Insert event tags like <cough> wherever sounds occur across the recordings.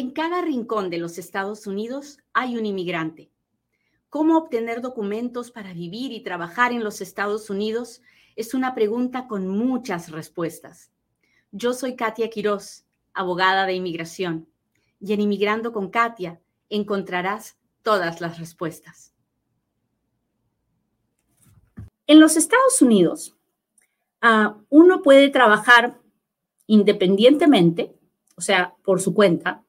En cada rincón de los Estados Unidos hay un inmigrante. ¿Cómo obtener documentos para vivir y trabajar en los Estados Unidos? Es una pregunta con muchas respuestas. Yo soy Katia Quiroz, abogada de inmigración, y en Inmigrando con Katia encontrarás todas las respuestas. En los Estados Unidos, uh, uno puede trabajar independientemente, o sea, por su cuenta,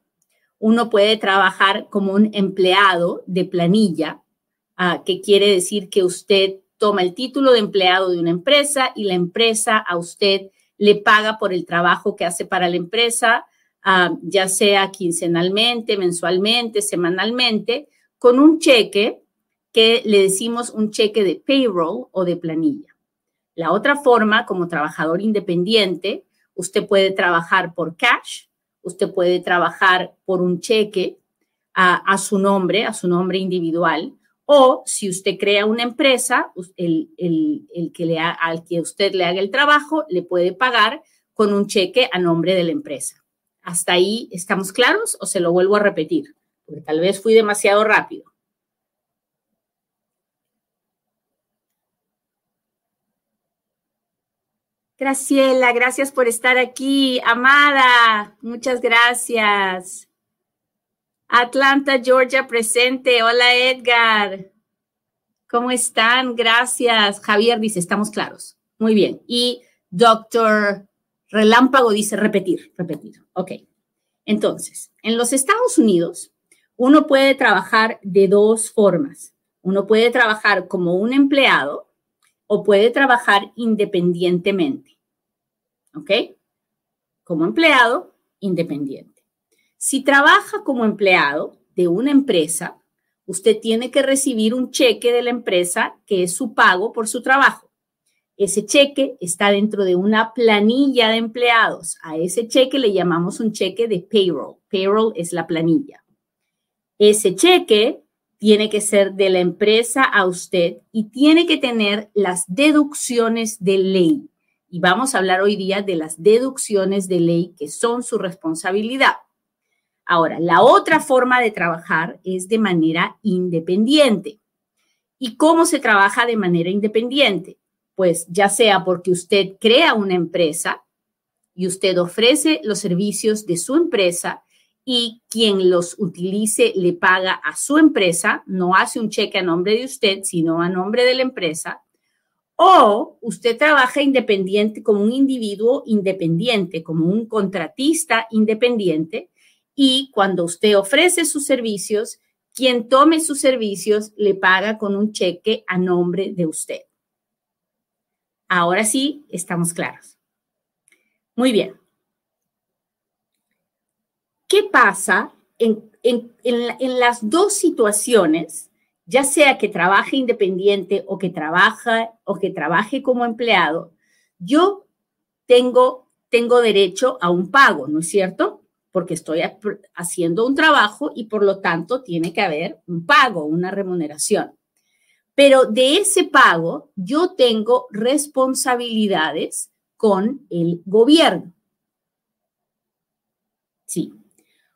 uno puede trabajar como un empleado de planilla, uh, que quiere decir que usted toma el título de empleado de una empresa y la empresa a usted le paga por el trabajo que hace para la empresa, uh, ya sea quincenalmente, mensualmente, semanalmente, con un cheque que le decimos un cheque de payroll o de planilla. La otra forma, como trabajador independiente, usted puede trabajar por cash, usted puede trabajar por un cheque a, su nombre, a su nombre individual, o si usted crea una empresa, el, que le al que usted le haga el trabajo le puede pagar con un cheque a nombre de la empresa. ¿Hasta ahí estamos claros o se lo vuelvo a repetir? Porque tal vez fui demasiado rápido. Graciela, gracias por estar aquí. Amada, muchas gracias. Atlanta, Georgia, presente. Hola, Edgar. ¿Cómo están? Gracias. Javier dice, estamos claros. Muy bien. Y doctor Relámpago dice, repetir, repetir. Ok. Entonces, en los Estados Unidos, uno puede trabajar de dos formas. Uno puede trabajar como un empleado o puede trabajar independientemente. ¿Ok? Como empleado independiente. Si trabaja como empleado de una empresa, usted tiene que recibir un cheque de la empresa que es su pago por su trabajo. Ese cheque está dentro de una planilla de empleados. A ese cheque le llamamos un cheque de payroll. Payroll es la planilla. Ese cheque tiene que ser de la empresa a usted y tiene que tener las deducciones de ley. Y vamos a hablar hoy día de las deducciones de ley que son su responsabilidad. Ahora, la otra forma de trabajar es de manera independiente. ¿Y cómo se trabaja de manera independiente? Pues ya sea porque usted crea una empresa y usted ofrece los servicios de su empresa y quien los utilice le paga a su empresa, no hace un cheque a nombre de usted, sino a nombre de la empresa. O usted trabaja independiente como un individuo independiente, como un contratista independiente, y cuando usted ofrece sus servicios, quien tome sus servicios le paga con un cheque a nombre de usted. Ahora sí, estamos claros. Muy bien. ¿Qué pasa en, las dos situaciones, ya sea que trabaje independiente o que, trabaja, o que trabaje como empleado? Yo tengo, tengo derecho a un pago, ¿no es cierto? Porque estoy haciendo un trabajo y por lo tanto tiene que haber un pago, una remuneración. Pero de ese pago yo tengo responsabilidades con el gobierno. Sí,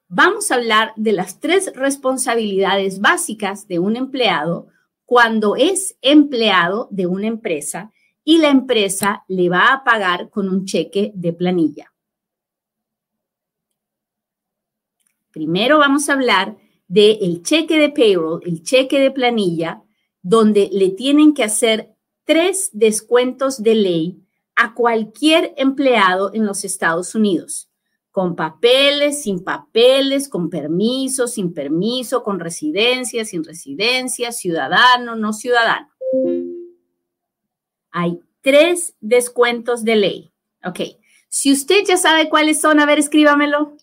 vamos a hablar de las tres responsabilidades básicas de un empleado cuando es empleado de una empresa y la empresa le va a pagar con un cheque de planilla. Primero vamos a hablar del cheque de payroll, el cheque de planilla, donde le tienen que hacer tres descuentos de ley a cualquier empleado en los Estados Unidos con papeles, sin papeles, con permiso, sin permiso, con residencia, sin residencia, ciudadano, no ciudadano. Hay tres descuentos de ley. Ok. Si usted ya sabe cuáles son, a ver, escríbamelo.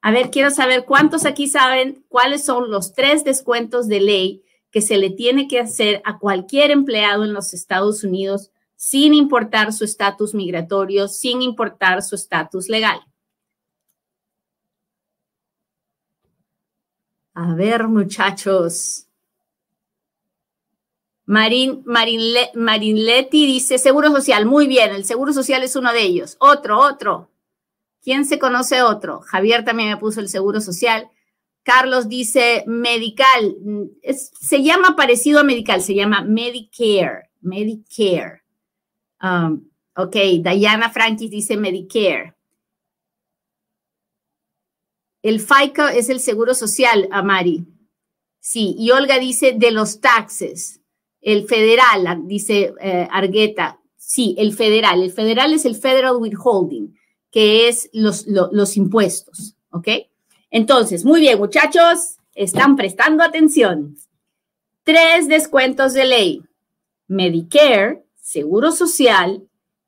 A ver, quiero saber cuántos aquí saben cuáles son los tres descuentos de ley que se le tiene que hacer a cualquier empleado en los Estados Unidos sin importar su estatus migratorio, sin importar su estatus legal. A ver, muchachos. Marin, Leti dice Seguro Social. Muy bien, el Seguro Social es uno de ellos. Otro, otro. ¿Quién se conoce otro? Javier también me puso el seguro social. Carlos dice medical. se llama parecido a medical, se llama Medicare. Medicare. Um, ok, Diana Frankis dice Medicare. El FICA es el seguro social, Amari. Sí, y Olga dice de los taxes. El federal, dice eh, Argueta. Sí, el federal. El federal es el Federal Withholding, que es los, los impuestos. ¿Ok? Entonces, muy bien, muchachos, están prestando atención. Tres descuentos de ley. Medicare, Seguro Social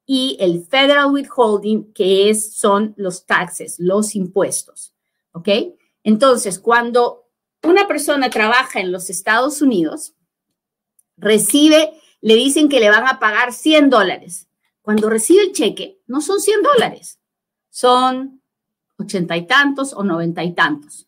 y el Federal Withholding, que es, son los taxes, los impuestos. ¿Ok? Entonces, cuando una persona trabaja en los Estados Unidos, recibe, le dicen que le van a pagar 100 dólares. Cuando recibe el cheque, no son 100 dólares, son ochenta y tantos o noventa y tantos.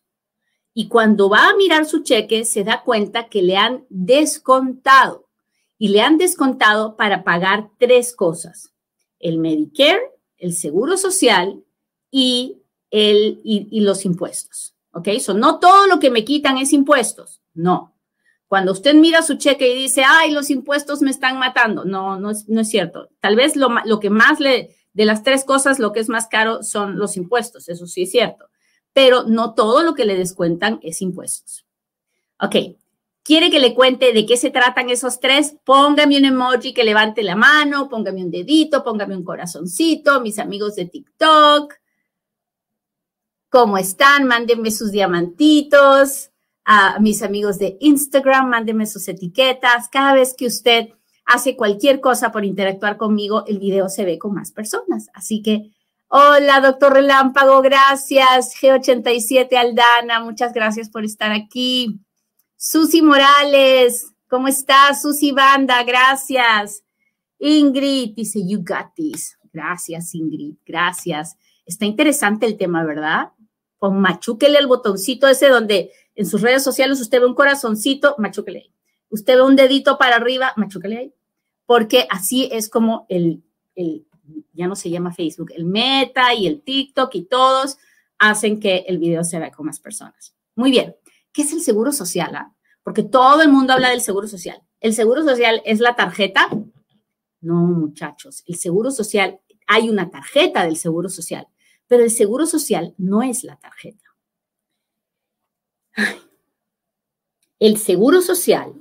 Y cuando va a mirar su cheque, se da cuenta que le han descontado. Y le han descontado para pagar tres cosas. El Medicare, el Seguro Social y, el, y, los impuestos. ¿Ok? So, no todo lo que me quitan es impuestos. No. Cuando usted mira su cheque y dice, ay, los impuestos me están matando, no, no es, no es cierto. Tal vez lo, lo que más le, de las tres cosas, lo que es más caro son los impuestos, eso sí es cierto, pero no todo lo que le descuentan es impuestos. Ok, ¿quiere que le cuente de qué se tratan esos tres? Póngame un emoji que levante la mano, póngame un dedito, póngame un corazoncito, mis amigos de TikTok. ¿Cómo están? Mándenme sus diamantitos a mis amigos de Instagram, mándenme sus etiquetas. Cada vez que usted hace cualquier cosa por interactuar conmigo, el video se ve con más personas. Así que, hola, doctor Relámpago, gracias. G87 Aldana, muchas gracias por estar aquí. Susi Morales, ¿cómo estás? Susi Banda, gracias. Ingrid dice, you got this. Gracias, Ingrid, gracias. Está interesante el tema, ¿verdad? Con machúquele el botoncito ese donde en sus redes sociales usted ve un corazoncito, machúquele ahí. Usted ve un dedito para arriba, machúquele ahí. Porque así es como el, el, ya no se llama Facebook, el Meta y el TikTok y todos hacen que el video se vea con más personas. Muy bien. ¿Qué es el seguro social? Ah? Porque todo el mundo habla del seguro social. ¿El seguro social es la tarjeta? No, muchachos. El seguro social, hay una tarjeta del seguro social, pero el seguro social no es la tarjeta. El Seguro Social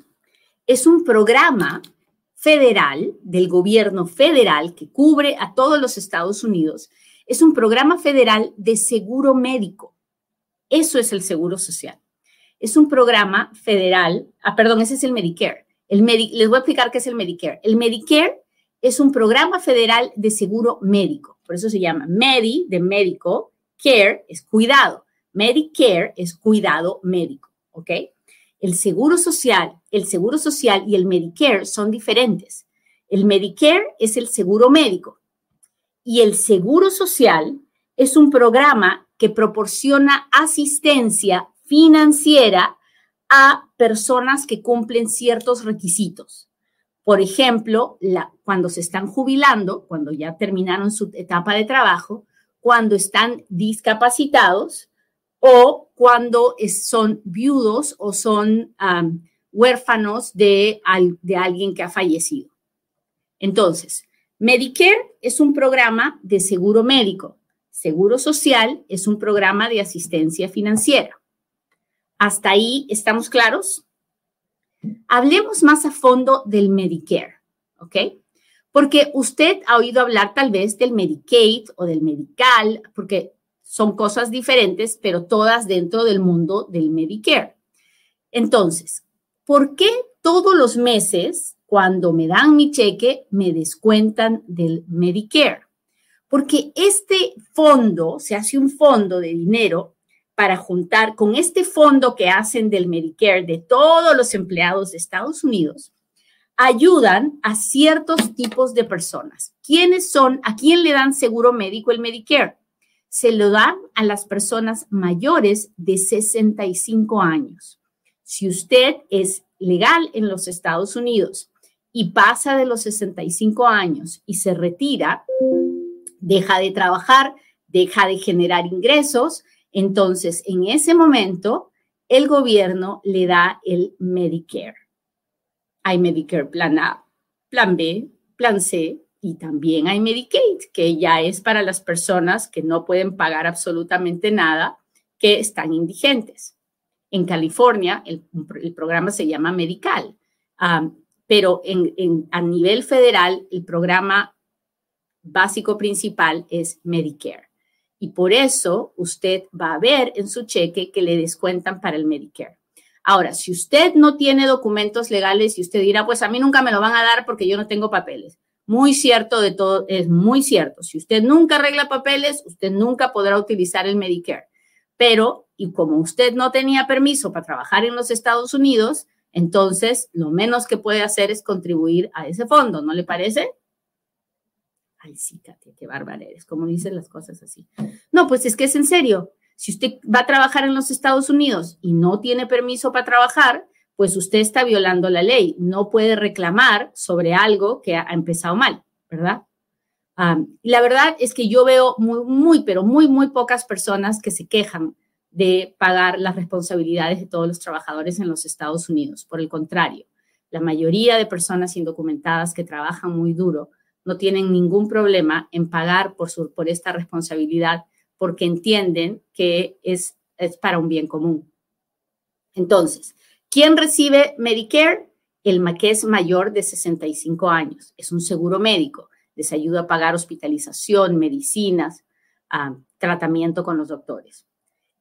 es un programa federal del gobierno federal que cubre a todos los Estados Unidos. Es un programa federal de seguro médico. Eso es el Seguro Social. Es un programa federal, ah, perdón, ese es el Medicare. El les voy a explicar qué es el Medicare. El Medicare es un programa federal de seguro médico. Por eso se llama Medi, de médico, Care es cuidado. Medicare es cuidado médico, ¿ok? El seguro social, el seguro social y el Medicare son diferentes. El Medicare es el seguro médico y el seguro social es un programa que proporciona asistencia financiera a personas que cumplen ciertos requisitos. Por ejemplo, cuando se están jubilando, cuando ya terminaron su etapa de trabajo, cuando están discapacitados, o cuando son viudos o son huérfanos de, alguien que ha fallecido. Entonces, Medicare es un programa de seguro médico. Seguro social es un programa de asistencia financiera. ¿Hasta ahí estamos claros? Hablemos más a fondo del Medicare, ¿ok? Porque usted ha oído hablar tal vez del Medicaid o del Medical, porque son cosas diferentes, pero todas dentro del mundo del Medicare. Entonces, ¿por qué todos los meses, cuando me dan mi cheque, me descuentan del Medicare? Porque este fondo, se hace un fondo de dinero para juntar con este fondo que hacen del Medicare de todos los empleados de Estados Unidos, ayudan a ciertos tipos de personas. ¿Quiénes son? ¿A quién le dan seguro médico el Medicare? se lo dan a las personas mayores de 65 años. Si usted es legal en los Estados Unidos y pasa de los 65 años y se retira, deja de trabajar, deja de generar ingresos, entonces en ese momento el gobierno le da el Medicare. Hay Medicare Plan A, Plan B, Plan C y también hay Medicaid, que ya es para las personas que no pueden pagar absolutamente nada, que están indigentes. En California, el, programa se llama Medical, pero a nivel federal, el programa básico principal es Medicare. Y por eso usted va a ver en su cheque que le descuentan para el Medicare. Ahora, si usted no tiene documentos legales y usted dirá, pues a mí nunca me lo van a dar porque yo no tengo papeles. Muy cierto de todo, es muy cierto. Si usted nunca arregla papeles, usted nunca podrá utilizar el Medicare. Pero, y como usted no tenía permiso para trabajar en los Estados Unidos, entonces lo menos que puede hacer es contribuir a ese fondo, ¿no le parece? Ay, sí, Katia, qué bárbara eres. ¿Cómo dicen las cosas así? No, pues es que es en serio. Si usted va a trabajar en los Estados Unidos y no tiene permiso para trabajar, pues usted está violando la ley. No puede reclamar sobre algo que ha empezado mal, ¿verdad? y la verdad es que yo veo muy, muy, pero muy, muy pocas personas que se quejan de pagar las responsabilidades de todos los trabajadores en los Estados Unidos. Por el contrario, la mayoría de personas indocumentadas que trabajan muy duro no tienen ningún problema en pagar por, su, por esta responsabilidad porque entienden que es, es para un bien común. Entonces, ¿quién recibe Medicare? El que es mayor de 65 años. Es un seguro médico. Les ayuda a pagar hospitalización, medicinas, ah, tratamiento con los doctores.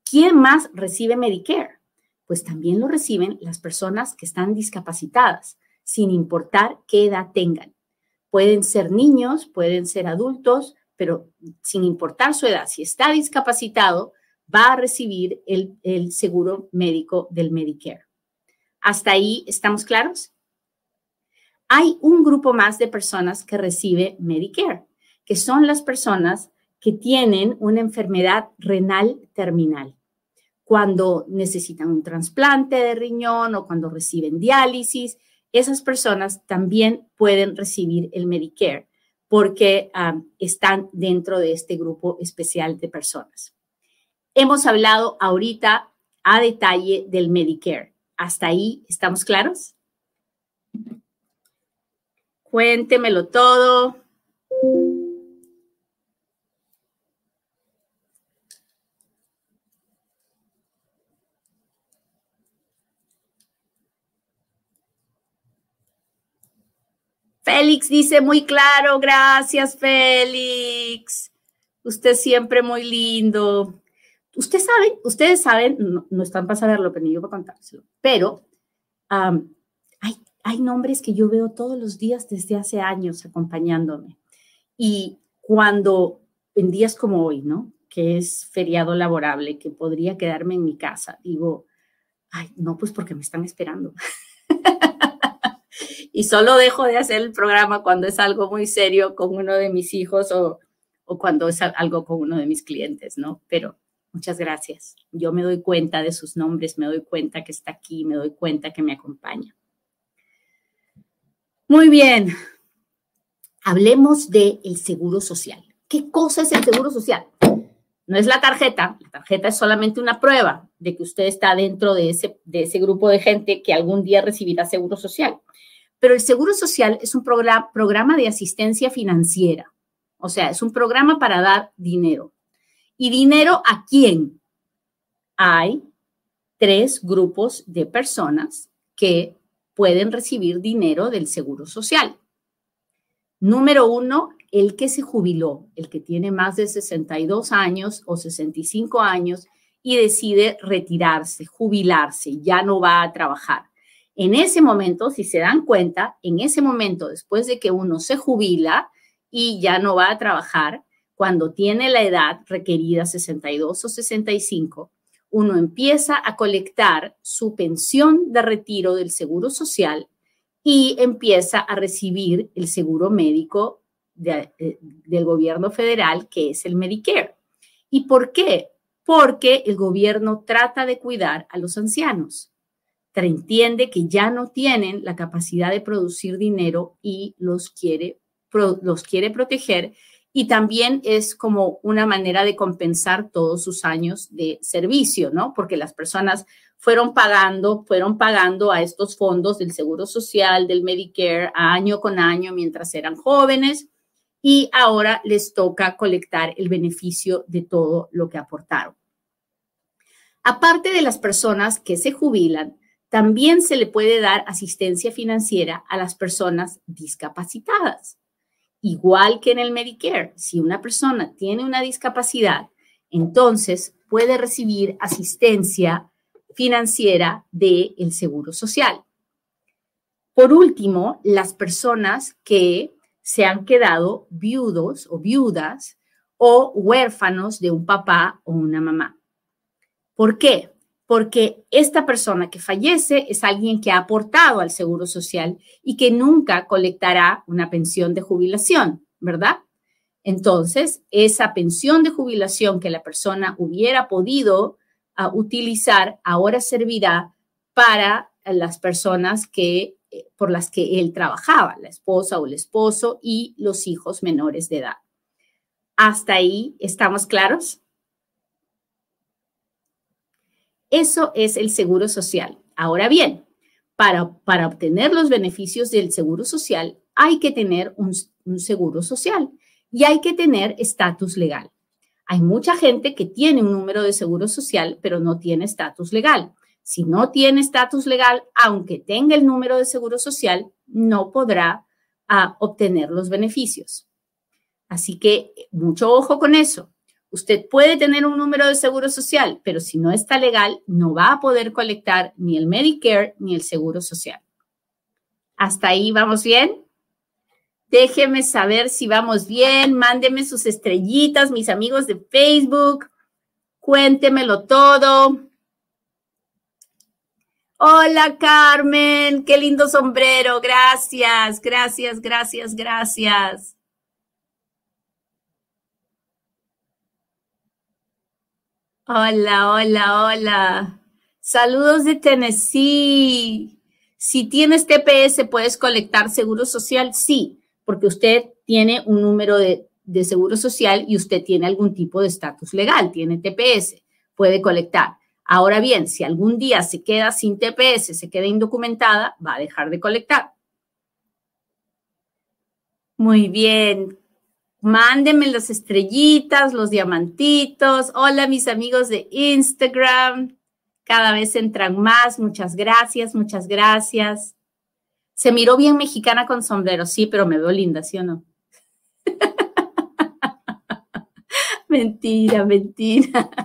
¿Quién más recibe Medicare? Pues también lo reciben las personas que están discapacitadas, sin importar qué edad tengan. Pueden ser niños, pueden ser adultos, pero sin importar su edad, si está discapacitado, va a recibir el, seguro médico del Medicare. ¿Hasta ahí estamos claros? Hay un grupo más de personas que recibe Medicare, que son las personas que tienen una enfermedad renal terminal. Cuando necesitan un trasplante de riñón o cuando reciben diálisis, esas personas también pueden recibir el Medicare porque están dentro de este grupo especial de personas. Hemos hablado ahorita a detalle del Medicare. ¿Hasta ahí estamos claros? Cuéntemelo todo. Félix dice muy claro, gracias Félix. Usted siempre muy lindo. Usted sabe, ustedes saben, no, están para saberlo, pero ni yo para contárselo, pero hay, hay nombres que yo veo todos los días desde hace años acompañándome. Y cuando, en días como hoy, ¿no? Que es feriado laborable, que podría quedarme en mi casa, digo, ay, no, pues porque me están esperando. <laughs> y solo dejo de hacer el programa cuando es algo muy serio con uno de mis hijos o, o cuando es algo con uno de mis clientes, ¿no? Pero muchas gracias. Yo me doy cuenta de sus nombres, me doy cuenta que está aquí, me doy cuenta que me acompaña. Muy bien. Hablemos del el seguro social. ¿Qué cosa es el seguro social? No es la tarjeta, la tarjeta es solamente una prueba de que usted está dentro de ese, de ese grupo de gente que algún día recibirá seguro social. Pero el Seguro Social es un programa, de asistencia financiera. O sea, es un programa para dar dinero. ¿Y dinero a quién? Hay tres grupos de personas que pueden recibir dinero del Seguro Social. Número uno, el que se jubiló, el que tiene más de 62 años o 65 años y decide retirarse, jubilarse, ya no va a trabajar. En ese momento, si se dan cuenta, en ese momento, después de que uno se jubila y ya no va a trabajar, cuando tiene la edad requerida 62 o 65, uno empieza a colectar su pensión de retiro del Seguro Social y empieza a recibir el seguro médico eh, del gobierno federal, que es el Medicare. ¿Y por qué? Porque el gobierno trata de cuidar a los ancianos entiende que ya no tienen la capacidad de producir dinero y los quiere, los quiere proteger y también es como una manera de compensar todos sus años de servicio, ¿no? Porque las personas fueron pagando, fueron pagando a estos fondos del Seguro Social, del Medicare, año con año mientras eran jóvenes y ahora les toca colectar el beneficio de todo lo que aportaron. Aparte de las personas que se jubilan, también se le puede dar asistencia financiera a las personas discapacitadas. Igual que en el Medicare, si una persona tiene una discapacidad, entonces puede recibir asistencia financiera del el Seguro Social. Por último, las personas que se han quedado viudos o viudas o huérfanos de un papá o una mamá. ¿Por qué? Porque esta persona que fallece es alguien que ha aportado al Seguro Social y que nunca colectará una pensión de jubilación, ¿verdad? Entonces, esa pensión de jubilación que la persona hubiera podido uh, utilizar ahora servirá para las personas que eh, por las que él trabajaba, la esposa o el esposo y los hijos menores de edad. ¿Hasta ahí estamos claros? Eso es el seguro social. Ahora bien, para, para obtener los beneficios del seguro social hay que tener un, un seguro social y hay que tener estatus legal. Hay mucha gente que tiene un número de seguro social, pero no tiene estatus legal. Si no tiene estatus legal, aunque tenga el número de seguro social, no podrá ah, obtener los beneficios. Así que mucho ojo con eso. Usted puede tener un número de seguro social, pero si no está legal, no va a poder colectar ni el Medicare ni el seguro social. ¿Hasta ahí vamos bien? Déjeme saber si vamos bien. Mándeme sus estrellitas, mis amigos de Facebook. Cuéntemelo todo. Hola Carmen, qué lindo sombrero. Gracias, gracias, gracias, gracias. Hola, hola, hola. Saludos de Tennessee. Si tienes TPS, ¿puedes colectar seguro social? Sí, porque usted tiene un número de, de seguro social y usted tiene algún tipo de estatus legal, tiene TPS, puede colectar. Ahora bien, si algún día se queda sin TPS, se queda indocumentada, va a dejar de colectar. Muy bien. Mándenme las estrellitas, los diamantitos. Hola, mis amigos de Instagram. Cada vez entran más. Muchas gracias, muchas gracias. Se miró bien mexicana con sombrero, sí, pero me veo linda, ¿sí o no? <laughs> mentira, mentira. <laughs>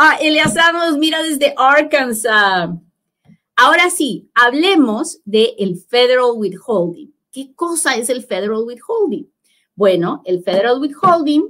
Ah, nos mira desde Arkansas. Ahora sí, hablemos del el Federal Withholding. ¿Qué cosa es el Federal Withholding? Bueno, el Federal Withholding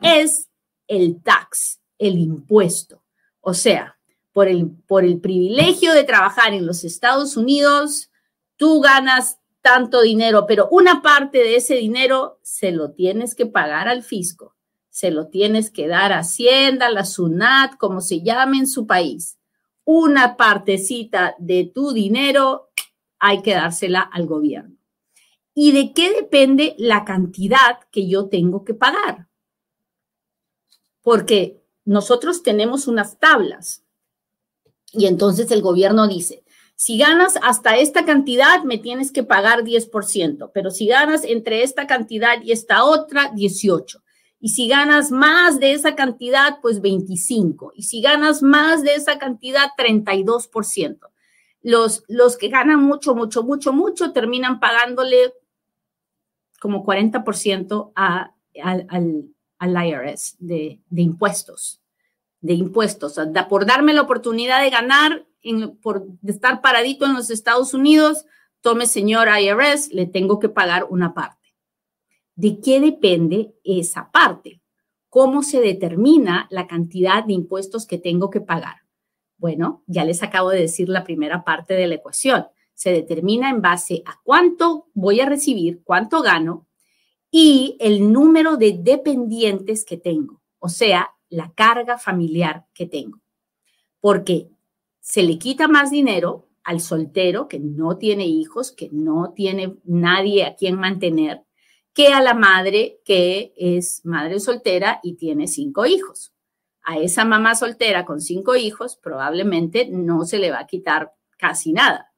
es el tax, el impuesto. O sea, por el, por el privilegio de trabajar en los Estados Unidos, tú ganas tanto dinero, pero una parte de ese dinero se lo tienes que pagar al fisco se lo tienes que dar a Hacienda, la SUNAT, como se llame en su país. Una partecita de tu dinero hay que dársela al gobierno. ¿Y de qué depende la cantidad que yo tengo que pagar? Porque nosotros tenemos unas tablas y entonces el gobierno dice, si ganas hasta esta cantidad, me tienes que pagar 10%, pero si ganas entre esta cantidad y esta otra, 18. Y si ganas más de esa cantidad, pues 25. Y si ganas más de esa cantidad, 32%. Los, los que ganan mucho, mucho, mucho, mucho, terminan pagándole como 40% a, al, IRS de, impuestos. De impuestos. por darme la oportunidad de ganar, por estar paradito en los Estados Unidos, tome señor IRS, le tengo que pagar una parte. ¿De qué depende esa parte? ¿Cómo se determina la cantidad de impuestos que tengo que pagar? Bueno, ya les acabo de decir la primera parte de la ecuación. Se determina en base a cuánto voy a recibir, cuánto gano y el número de dependientes que tengo, o sea, la carga familiar que tengo. Porque se le quita más dinero al soltero que no tiene hijos, que no tiene nadie a quien mantener, que a la madre que es madre soltera y tiene cinco hijos. A esa mamá soltera con cinco hijos probablemente no se le va a quitar casi nada,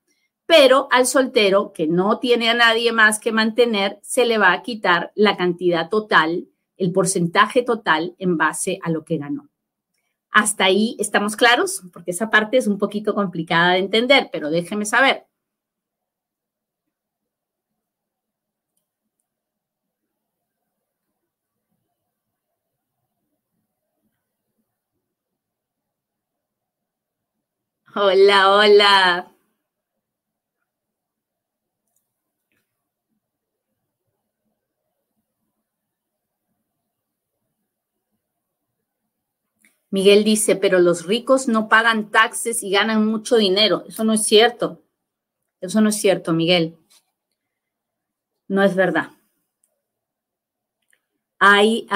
pero al soltero que no tiene a nadie más que mantener, se le va a quitar la cantidad total, el porcentaje total en base a lo que ganó. Hasta ahí estamos claros, porque esa parte es un poquito complicada de entender, pero déjeme saber. Hola, hola. Miguel dice, pero los ricos no pagan taxes y ganan mucho dinero. Eso no es cierto. Eso no es cierto, Miguel. No es verdad. Hay,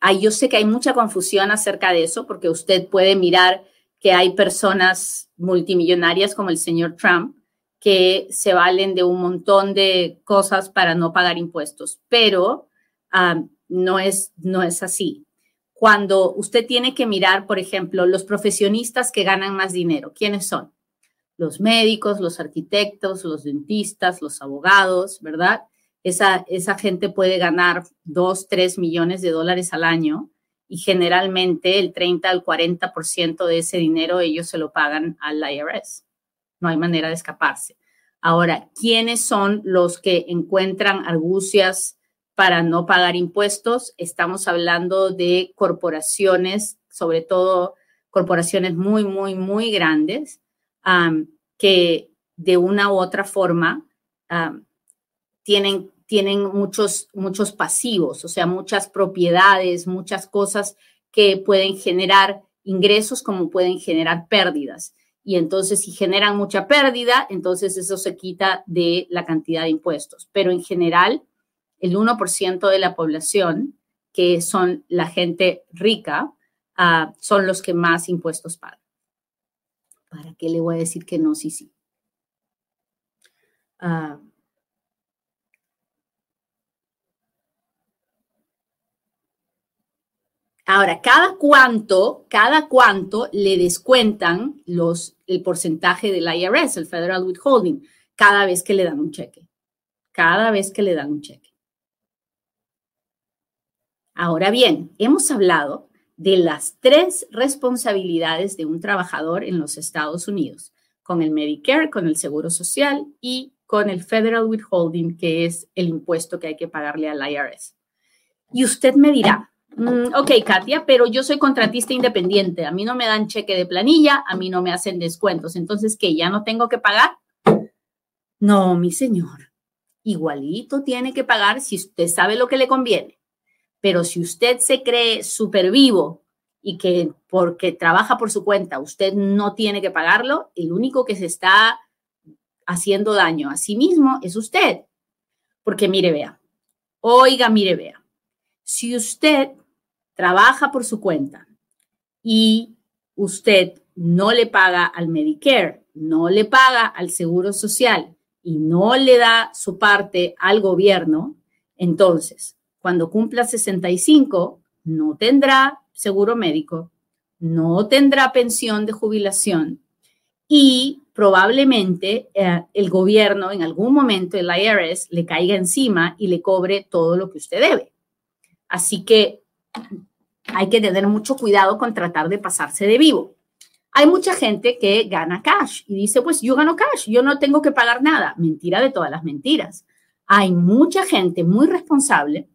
hay, yo sé que hay mucha confusión acerca de eso, porque usted puede mirar que hay personas multimillonarias como el señor Trump que se valen de un montón de cosas para no pagar impuestos, pero no, es, no es así. Cuando usted tiene que mirar, por ejemplo, los profesionistas que ganan más dinero, ¿quiénes son? Los médicos, los arquitectos, los dentistas, los abogados, ¿verdad? Esa, esa gente puede ganar dos, tres millones de dólares al año y generalmente el 30 al 40% de ese dinero ellos se lo pagan al IRS. No hay manera de escaparse. Ahora, ¿quiénes son los que encuentran argucias para no pagar impuestos? Estamos hablando de corporaciones, sobre todo corporaciones muy, muy, muy grandes, que de una u otra forma tienen tienen muchos, muchos pasivos, o sea, muchas propiedades, muchas cosas que pueden generar ingresos como pueden generar pérdidas. Y entonces, si generan mucha pérdida, entonces eso se quita de la cantidad de impuestos. Pero en general, el 1% de la población, que son la gente rica, ah, son los que más impuestos pagan. ¿Para qué le voy a decir que no? Sí, sí. Uh, Ahora, cada cuánto, cada cuánto le descuentan los, el porcentaje del IRS, el Federal Withholding, cada vez que le dan un cheque. Cada vez que le dan un cheque. Ahora bien, hemos hablado de las tres responsabilidades de un trabajador en los Estados Unidos, con el Medicare, con el Seguro Social y con el Federal Withholding, que es el impuesto que hay que pagarle al IRS. Y usted me dirá, Mm, ok, Katia, pero yo soy contratista independiente. A mí no me dan cheque de planilla, a mí no me hacen descuentos. Entonces, ¿qué? ¿Ya no tengo que pagar? No, mi señor. Igualito tiene que pagar si usted sabe lo que le conviene. Pero si usted se cree súper vivo y que porque trabaja por su cuenta usted no tiene que pagarlo, el único que se está haciendo daño a sí mismo es usted. Porque mire, vea, oiga, mire, vea, si usted trabaja por su cuenta y usted no le paga al Medicare, no le paga al Seguro Social y no le da su parte al gobierno, entonces, cuando cumpla 65, no tendrá seguro médico, no tendrá pensión de jubilación y probablemente eh, el gobierno en algún momento, el IRS, le caiga encima y le cobre todo lo que usted debe. Así que hay que tener mucho cuidado con tratar de pasarse de vivo. Hay mucha gente que gana cash y dice, pues yo gano cash, yo no tengo que pagar nada. Mentira de todas las mentiras. Hay mucha gente muy responsable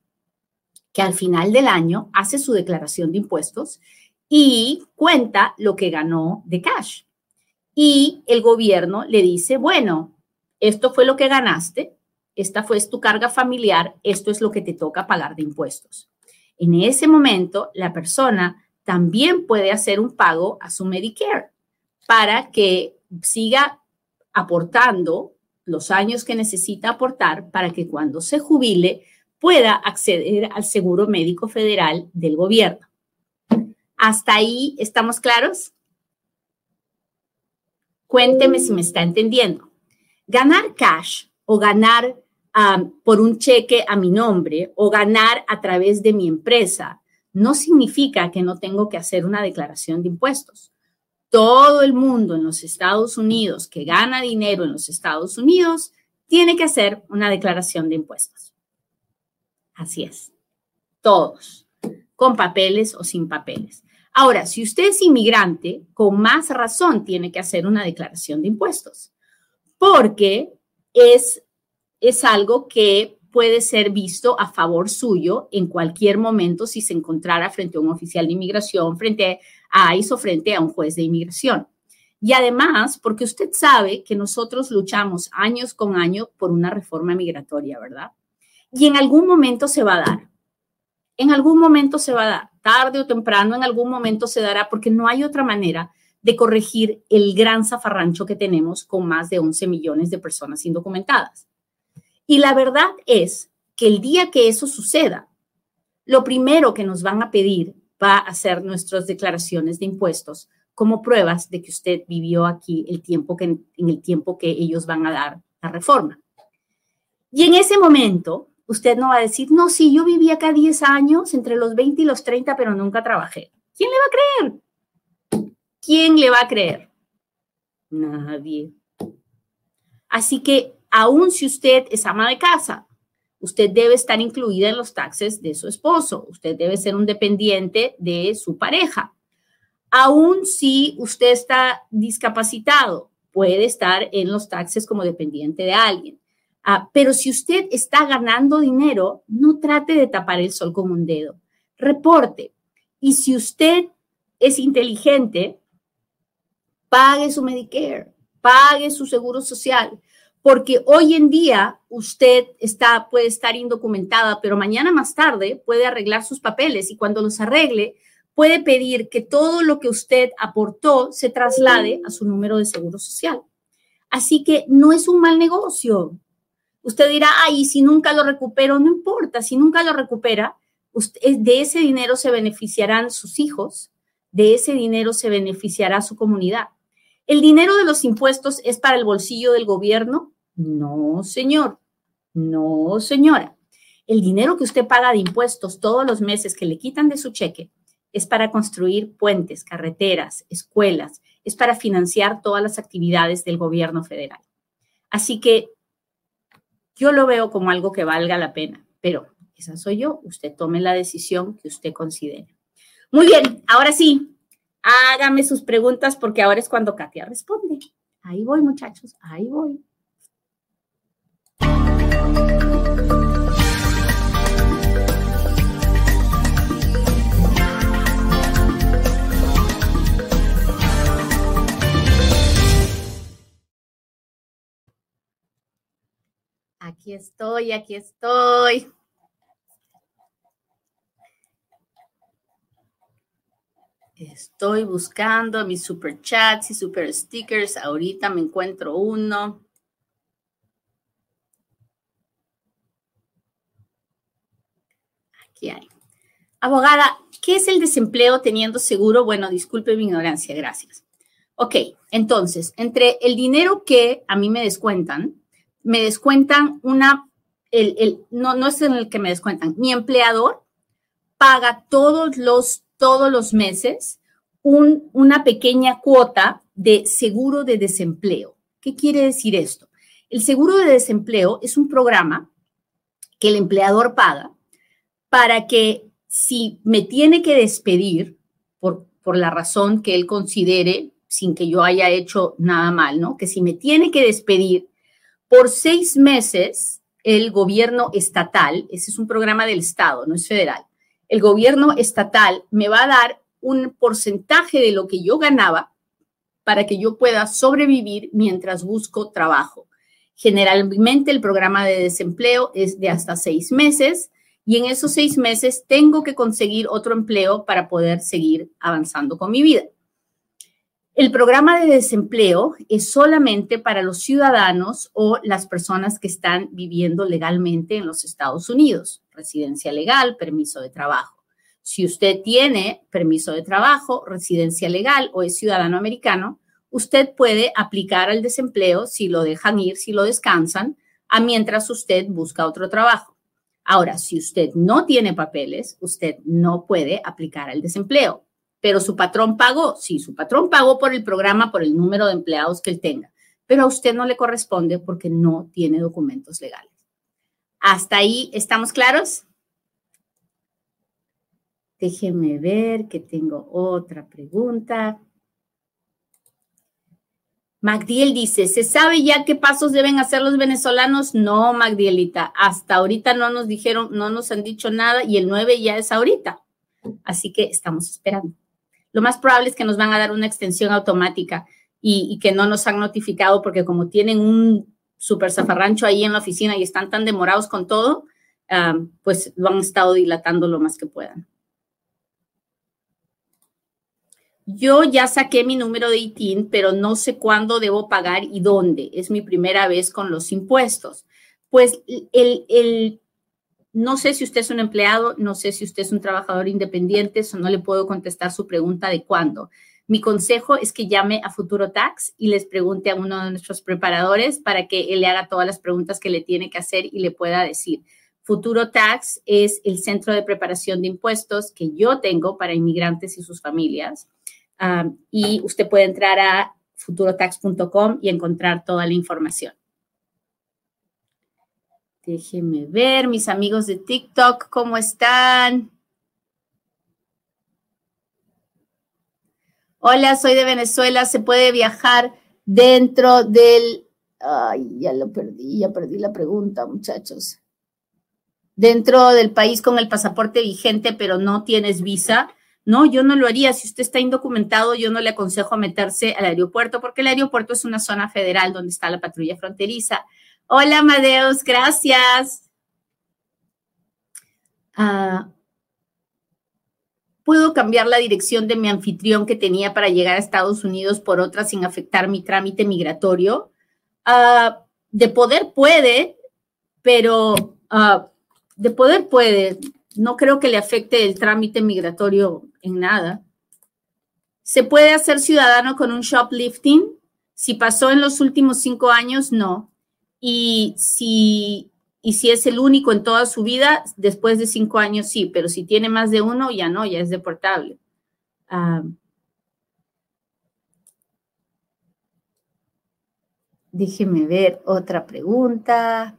que al final del año hace su declaración de impuestos y cuenta lo que ganó de cash. Y el gobierno le dice, bueno, esto fue lo que ganaste, esta fue tu carga familiar, esto es lo que te toca pagar de impuestos. En ese momento, la persona también puede hacer un pago a su Medicare para que siga aportando los años que necesita aportar para que cuando se jubile pueda acceder al seguro médico federal del gobierno. ¿Hasta ahí estamos claros? Cuénteme si me está entendiendo. Ganar cash o ganar por un cheque a mi nombre o ganar a través de mi empresa, no significa que no tengo que hacer una declaración de impuestos. Todo el mundo en los Estados Unidos que gana dinero en los Estados Unidos tiene que hacer una declaración de impuestos. Así es. Todos, con papeles o sin papeles. Ahora, si usted es inmigrante, con más razón tiene que hacer una declaración de impuestos, porque es, es algo que puede ser visto a favor suyo en cualquier momento si se encontrara frente a un oficial de inmigración, frente a ICE o frente a un juez de inmigración. Y además, porque usted sabe que nosotros luchamos años con año por una reforma migratoria, ¿verdad? Y en algún momento se va a dar. En algún momento se va a dar. Tarde o temprano, en algún momento se dará, porque no hay otra manera de corregir el gran zafarrancho que tenemos con más de 11 millones de personas indocumentadas. Y la verdad es que el día que eso suceda, lo primero que nos van a pedir va a ser nuestras declaraciones de impuestos como pruebas de que usted vivió aquí el tiempo que, en el tiempo que ellos van a dar la reforma. Y en ese momento, usted no va a decir, no, sí, yo viví acá 10 años, entre los 20 y los 30, pero nunca trabajé. ¿Quién le va a creer? ¿Quién le va a creer? Nadie. Así que aun si usted es ama de casa, usted debe estar incluida en los taxes de su esposo, usted debe ser un dependiente de su pareja. Aun si usted está discapacitado, puede estar en los taxes como dependiente de alguien. Ah, pero si usted está ganando dinero, no trate de tapar el sol con un dedo. Reporte. Y si usted es inteligente, pague su Medicare, pague su seguro social, porque hoy en día usted está, puede estar indocumentada, pero mañana más tarde puede arreglar sus papeles y cuando los arregle, puede pedir que todo lo que usted aportó se traslade a su número de seguro social. Así que no es un mal negocio. Usted dirá, ay, si nunca lo recupero, no importa, si nunca lo recupera, de ese dinero se beneficiarán sus hijos, de ese dinero se beneficiará su comunidad. ¿El dinero de los impuestos es para el bolsillo del gobierno? No, señor. No, señora. El dinero que usted paga de impuestos todos los meses que le quitan de su cheque es para construir puentes, carreteras, escuelas, es para financiar todas las actividades del gobierno federal. Así que yo lo veo como algo que valga la pena, pero esa soy yo. Usted tome la decisión que usted considere. Muy bien, ahora sí, hágame sus preguntas porque ahora es cuando Katia responde. Ahí voy, muchachos, ahí voy. Aquí estoy, aquí estoy. Estoy buscando mis super chats y super stickers. Ahorita me encuentro uno. Aquí hay. Abogada, ¿qué es el desempleo teniendo seguro? Bueno, disculpe mi ignorancia, gracias. Ok, entonces, entre el dinero que a mí me descuentan, me descuentan una, el, no, no es en el que me descuentan, mi empleador paga todos los, todos los meses un, una pequeña cuota de seguro de desempleo. ¿Qué quiere decir esto? El seguro de desempleo es un programa que el empleador paga para que si me tiene que despedir por, por la razón que él considere, sin que yo haya hecho nada mal, ¿no? Que si me tiene que despedir, por seis meses, el gobierno estatal, ese es un programa del Estado, no es federal, el gobierno estatal me va a dar un porcentaje de lo que yo ganaba para que yo pueda sobrevivir mientras busco trabajo. Generalmente el programa de desempleo es de hasta seis meses y en esos seis meses tengo que conseguir otro empleo para poder seguir avanzando con mi vida. El programa de desempleo es solamente para los ciudadanos o las personas que están viviendo legalmente en los Estados Unidos, residencia legal, permiso de trabajo. Si usted tiene permiso de trabajo, residencia legal o es ciudadano americano, usted puede aplicar al desempleo si lo dejan ir, si lo descansan, a mientras usted busca otro trabajo. Ahora, si usted no tiene papeles, usted no puede aplicar al desempleo. Pero su patrón pagó, sí, su patrón pagó por el programa, por el número de empleados que él tenga, pero a usted no le corresponde porque no tiene documentos legales. ¿Hasta ahí estamos claros? Déjeme ver que tengo otra pregunta. Magdiel dice, ¿se sabe ya qué pasos deben hacer los venezolanos? No, Magdielita, hasta ahorita no nos dijeron, no nos han dicho nada y el 9 ya es ahorita. Así que estamos esperando. Lo más probable es que nos van a dar una extensión automática y, que no nos han notificado porque como tienen un super zafarrancho ahí en la oficina y están tan demorados con todo, pues lo han estado dilatando lo más que puedan. Yo ya saqué mi número de ITIN, pero no sé cuándo debo pagar y dónde. Es mi primera vez con los impuestos. Pues el, no sé si usted es un empleado, no sé si usted es un trabajador independiente, eso no le puedo contestar su pregunta de cuándo. Mi consejo es que llame a Futuro Tax y les pregunte a uno de nuestros preparadores para que él le haga todas las preguntas que le tiene que hacer y le pueda decir. Futuro Tax es el centro de preparación de impuestos que yo tengo para inmigrantes y sus familias y usted puede entrar a futurotax.com y encontrar toda la información. Déjenme ver, mis amigos de TikTok, ¿cómo están? Hola, soy de Venezuela. ¿Se puede viajar dentro del... Ay, ya lo perdí, ya perdí la pregunta, muchachos. Dentro del país con el pasaporte vigente, pero no tienes visa. No, yo no lo haría. Si usted está indocumentado, yo no le aconsejo meterse al aeropuerto porque el aeropuerto es una zona federal donde está la patrulla fronteriza. Hola, Amadeus, gracias. Ah, ¿Puedo cambiar la dirección de mi anfitrión que tenía para llegar a Estados Unidos por otra sin afectar mi trámite migratorio? Ah, de poder puede, pero ah, de poder puede. No creo que le afecte el trámite migratorio en nada. ¿Se puede hacer ciudadano con un shoplifting? Si pasó en los últimos cinco años, no. Y si, y si es el único en toda su vida, después de cinco años, sí, pero si tiene más de uno, ya no, ya es deportable. Ah, déjeme ver otra pregunta.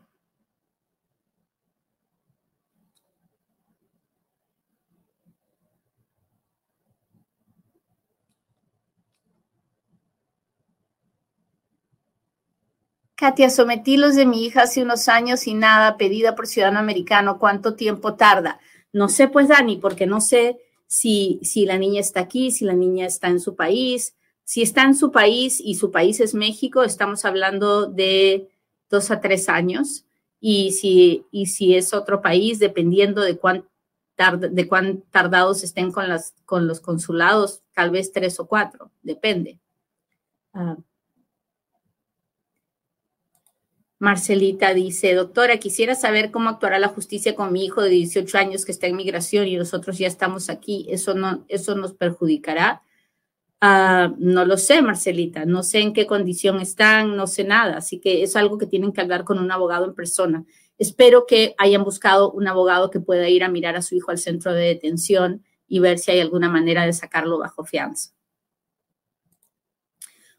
Katia, sometí los de mi hija hace unos años y nada, pedida por ciudadano americano. ¿Cuánto tiempo tarda? No sé, pues, Dani, porque no sé si, si la niña está aquí, si la niña está en su país. Si está en su país y su país es México, estamos hablando de dos a tres años. Y si, y si es otro país, dependiendo de cuán, de cuán tardados estén con, las, con los consulados, tal vez tres o cuatro, depende. Ah, Marcelita dice, doctora, quisiera saber cómo actuará la justicia con mi hijo de 18 años que está en migración y nosotros ya estamos aquí. ¿Eso, no, eso nos perjudicará? Ah, no lo sé, Marcelita. No sé en qué condición están, no sé nada. Así que es algo que tienen que hablar con un abogado en persona. Espero que hayan buscado un abogado que pueda ir a mirar a su hijo al centro de detención y ver si hay alguna manera de sacarlo bajo fianza.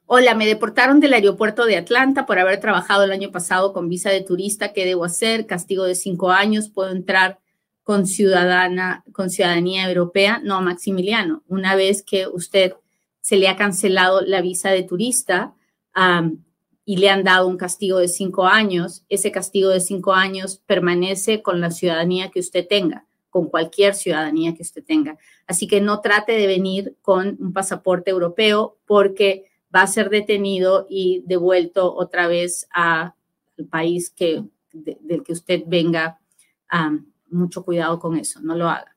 Hola, me deportaron del aeropuerto de Atlanta por haber trabajado el año pasado con visa de turista. ¿Qué debo hacer? Castigo de cinco años. ¿Puedo entrar con, ciudadana, con ciudadanía europea? No, Maximiliano. Una vez que usted se le ha cancelado la visa de turista y le han dado un castigo de cinco años, ese castigo de cinco años permanece con la ciudadanía que usted tenga, con cualquier ciudadanía que usted tenga. Así que no trate de venir con un pasaporte europeo porque va a ser detenido y devuelto otra vez al país que, del que usted venga. mucho cuidado con eso, no lo haga.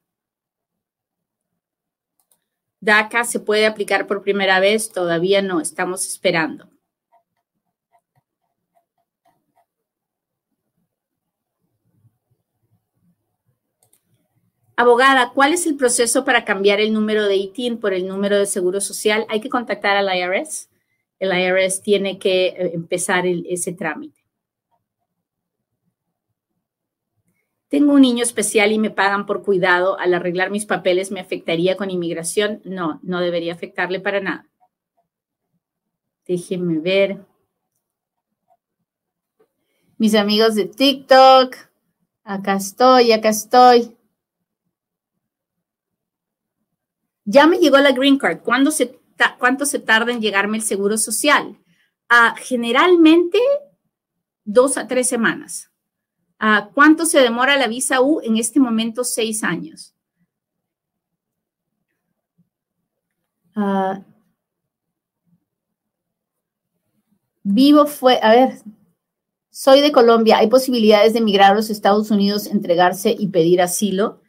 DACA se puede aplicar por primera vez, todavía no, estamos esperando. Abogada, ¿cuál es el proceso para cambiar el número de ITIN por el número de seguro social? Hay que contactar al IRS. El IRS tiene que eh, empezar ese trámite. Tengo un niño especial y me pagan por cuidado. Al arreglar mis papeles, ¿me afectaría con inmigración? No, no debería afectarle para nada. Déjenme ver. Mis amigos de TikTok. Acá estoy, acá estoy. Ya me llegó la Green Card. ¿Cuándo se ¿Cuánto se tarda en llegarme el seguro social? Ah, generalmente dos a tres semanas. Ah, ¿Cuánto se demora la visa U? En este momento, seis años. Ah, vivo fue, a ver, soy de Colombia. ¿Hay posibilidades de emigrar a los Estados Unidos, entregarse y pedir asilo?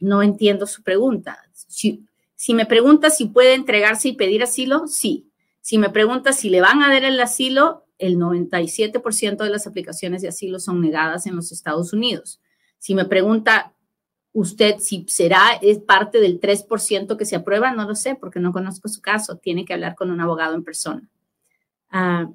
No entiendo su pregunta. Si, me pregunta si puede entregarse y pedir asilo, sí. Si me pregunta si le van a dar el asilo, el 97% de las aplicaciones de asilo son negadas en los Estados Unidos. Si me pregunta usted si será es parte del 3% que se aprueba, no lo sé porque no conozco su caso. Tiene que hablar con un abogado en persona. Ah,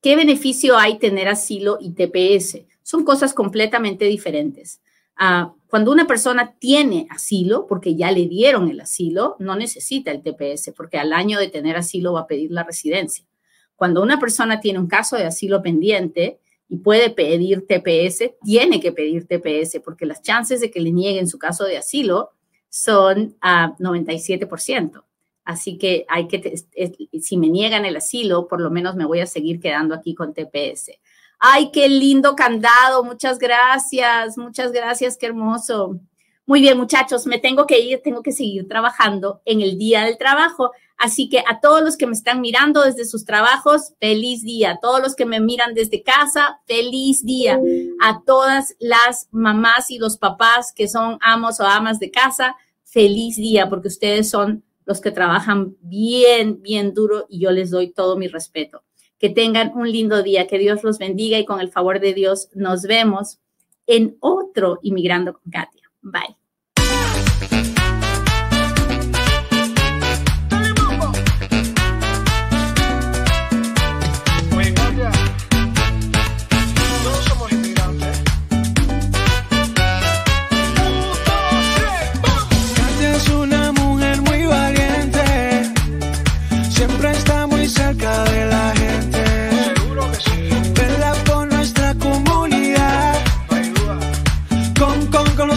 ¿Qué beneficio hay tener asilo y TPS? Son cosas completamente diferentes. Ah, cuando una persona tiene asilo, porque ya le dieron el asilo, no necesita el TPS, porque al año de tener asilo va a pedir la residencia. Cuando una persona tiene un caso de asilo pendiente y puede pedir TPS, tiene que pedir TPS, porque las chances de que le nieguen su caso de asilo son a 97%. Así que hay que, si me niegan el asilo, por lo menos me voy a seguir quedando aquí con TPS. Ay, qué lindo candado. Muchas gracias, muchas gracias, qué hermoso. Muy bien, muchachos, me tengo que ir, tengo que seguir trabajando en el día del trabajo. Así que a todos los que me están mirando desde sus trabajos, feliz día. A todos los que me miran desde casa, feliz día. A todas las mamás y los papás que son amos o amas de casa, feliz día, porque ustedes son los que trabajan bien, bien duro y yo les doy todo mi respeto. Que tengan un lindo día, que Dios los bendiga y con el favor de Dios nos vemos en otro Inmigrando con Katia. Bye.